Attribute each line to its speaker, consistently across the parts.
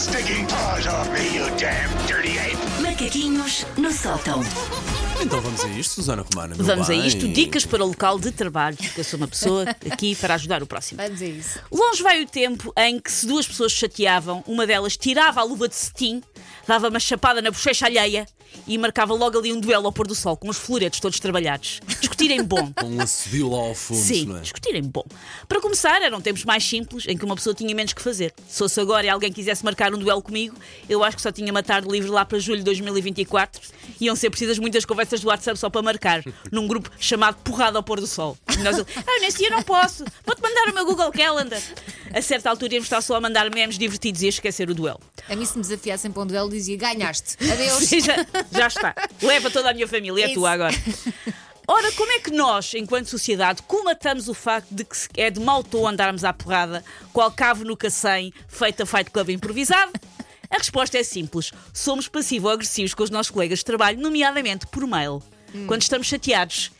Speaker 1: stinking paws off me, you damn dirty ape!
Speaker 2: Macaquinhos no sótão.
Speaker 3: Então vamos a isto, Susana Romana. meu
Speaker 4: Vamos a
Speaker 3: bem.
Speaker 4: isto, dicas para o local de trabalho, porque eu sou uma pessoa aqui para ajudar o próximo.
Speaker 5: Vamos a isso.
Speaker 4: Longe vai o tempo em que se duas pessoas se chateavam, uma delas tirava a luva de cetim, dava uma chapada na bochecha alheia e marcava logo ali um duelo ao pôr do sol, com os floretos todos trabalhados. Discutirem bom.
Speaker 3: Com um lá ao fundo,
Speaker 4: Sim,
Speaker 3: não é?
Speaker 4: discutirem bom. Para começar, eram tempos mais simples em que uma pessoa tinha menos que fazer. Se fosse agora e alguém quisesse marcar um duelo comigo, eu acho que só tinha uma tarde livre lá para julho de 2024. Iam ser precisas muitas conversas do WhatsApp só para marcar, num grupo chamado Porrada ao Pôr do Sol. E nós, ah, nesse dia não posso, vou-te mandar o meu Google Calendar. A certa altura íamos estar só a mandar memes divertidos e a esquecer o duelo.
Speaker 5: A mim, se me desafiassem para um duelo, dizia: ganhaste. Adeus.
Speaker 4: Sim, já, já está. Leva toda a minha família, é
Speaker 5: Isso.
Speaker 4: tua agora. Ora, como é que nós, enquanto sociedade, comatamos o facto de que é de mau tom andarmos à porrada, qual cavo no cacém, feita Fight Club improvisado? A resposta é simples. Somos passivo-agressivos com os nossos colegas de trabalho, nomeadamente por mail. Quando estamos chateados.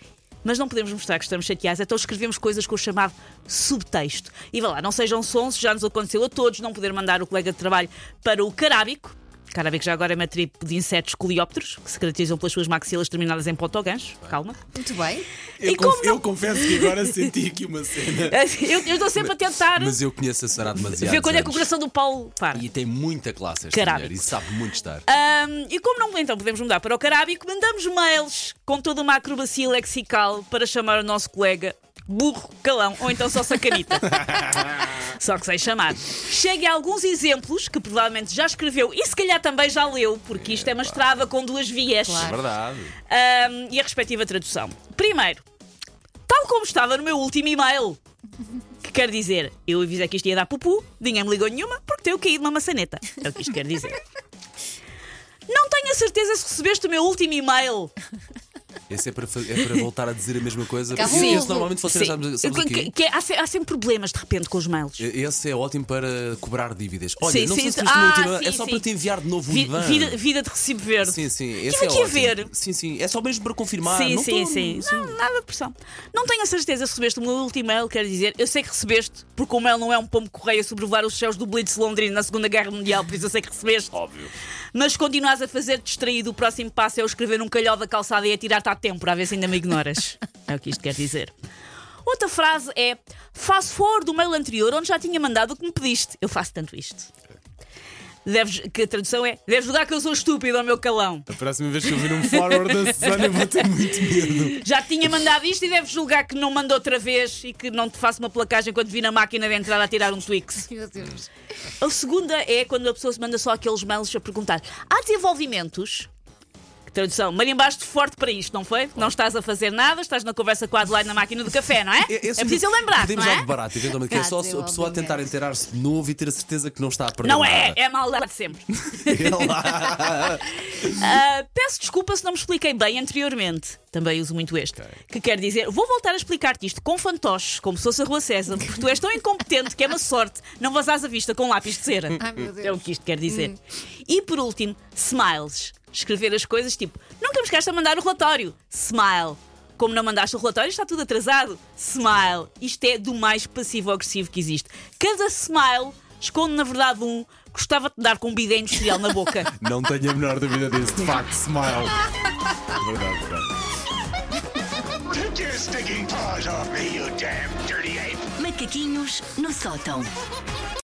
Speaker 4: Mas não podemos mostrar que estamos chateados, então escrevemos coisas com o chamado subtexto. E vá lá, não sejam sons, já nos aconteceu a todos não poder mandar o colega de trabalho para o carábico. Carábico já agora é uma tribo de insetos coleópteros, que se caracterizam pelas suas maxilas terminadas em pontogancho. Calma.
Speaker 5: Muito bem.
Speaker 3: Eu,
Speaker 4: E
Speaker 3: conf-
Speaker 4: não-
Speaker 3: eu confesso que agora senti aqui uma cena.
Speaker 4: Eu, eu estou sempre a tentar
Speaker 3: Mas eu conheço a há demasiado.
Speaker 4: ver quando é que o coração do Paulo para.
Speaker 3: E tem muita classe esta
Speaker 4: Carábico.
Speaker 3: mulher e sabe muito estar.
Speaker 4: Ahm, e como não então podemos mudar para o carábico, mandamos mails com toda uma acrobacia lexical para chamar o nosso colega burro, calão ou então só sacanita. só que sei chamar. Chegue a alguns exemplos que provavelmente já escreveu e se calhar também já leu, porque isto é uma estrada com duas vias.
Speaker 5: Claro.
Speaker 3: É Verdade.
Speaker 4: Ahm, e a respectiva tradução. Primeiro, tal como estava no meu último e-mail. Que quer dizer, eu avisei que isto ia dar pupu, ninguém me ligou nenhuma porque tenho caído uma maçaneta. É o que isto quer dizer. Não tenho a certeza se recebeste o meu último e-mail.
Speaker 3: Esse é para, é para voltar a dizer a mesma coisa.
Speaker 5: Cá
Speaker 3: Esse, normalmente vocês
Speaker 4: Sim.
Speaker 3: sabem, sabes o
Speaker 4: Que- que é- há, se- há sempre problemas de repente com os mails.
Speaker 3: Esse é ótimo para cobrar dívidas. Olha,
Speaker 4: Sim,
Speaker 3: não
Speaker 4: sim,
Speaker 3: sei se
Speaker 4: sim.
Speaker 3: viste o meu
Speaker 4: Ah,
Speaker 3: último- é
Speaker 4: sim,
Speaker 3: só
Speaker 4: sim.
Speaker 3: para te enviar de novo o
Speaker 4: Vi-
Speaker 3: IBAN.
Speaker 4: vida, vida de recibo verde.
Speaker 3: Sim, sim. Esse é
Speaker 4: aqui a
Speaker 3: ótimo.
Speaker 4: ver.
Speaker 3: Sim, sim. É só mesmo para confirmar.
Speaker 4: sim,
Speaker 3: não
Speaker 4: sim,
Speaker 3: tô-
Speaker 4: sim, Não, nada de pressão. Não tenho a certeza se recebeste o meu último e-mail, quer dizer, eu sei que recebeste, porque o mail não é um pombo correio a sobrevoar os céus do Blitz Londrina na Segunda Guerra Mundial, por isso eu sei que recebeste.
Speaker 3: Óbvio.
Speaker 4: Mas continuas a fazer distraído, o próximo passo é eu escrever um calhau da calçada e atirar-te à tempo para ver se ainda me ignoras. é o que isto quer dizer. Outra frase é: faço forward do mail anterior onde já tinha mandado o que me pediste. Eu faço tanto isto. Deves, que a tradução é: deves julgar que eu sou estúpido ao meu calão.
Speaker 3: A próxima vez que eu vir um forward da Susana, eu vou ter muito medo.
Speaker 4: Já tinha mandado isto e deves julgar que não mandou outra vez e que não te faço uma placagem quando vi na máquina de entrada a tirar um Twix.
Speaker 5: Meu Deus.
Speaker 4: A segunda é quando a pessoa se manda só aqueles mails a perguntar: há desenvolvimentos? Tradução, marimbaste forte para isto, não foi? Não estás a fazer nada, estás na conversa com a Adelaide na máquina do café, não é? É,
Speaker 3: Esse
Speaker 4: preciso eu lembrar,
Speaker 3: Podemos
Speaker 4: não é?
Speaker 3: de barato, eventualmente, que é só a pessoa a tentar inteirar-se de novo e ter a certeza que não está a perder
Speaker 4: Não é,
Speaker 3: nada.
Speaker 4: é maldade sempre.
Speaker 3: É.
Speaker 4: Ah, peço desculpa se não me expliquei bem anteriormente. Também uso muito este. Que quer dizer, vou voltar a explicar-te isto com fantoches, como se fosse a Rua César, porque tu és tão incompetente que é uma sorte não vazares a vista com lápis de cera.
Speaker 5: Ai, meu Deus.
Speaker 4: É o que isto quer dizer. E por último, smiles. Escrever as coisas tipo, nunca me esqueces a mandar o relatório. Smile. Como não mandaste o relatório, está tudo atrasado. Smile. Isto é do mais passivo-agressivo que existe. Cada smile esconde, na verdade, um gostava de dar com um bidé industrial na boca.
Speaker 3: Não tenho a menor dúvida disso. De facto, smile. Verdade, verdade.
Speaker 2: Macaquinhos no sótão.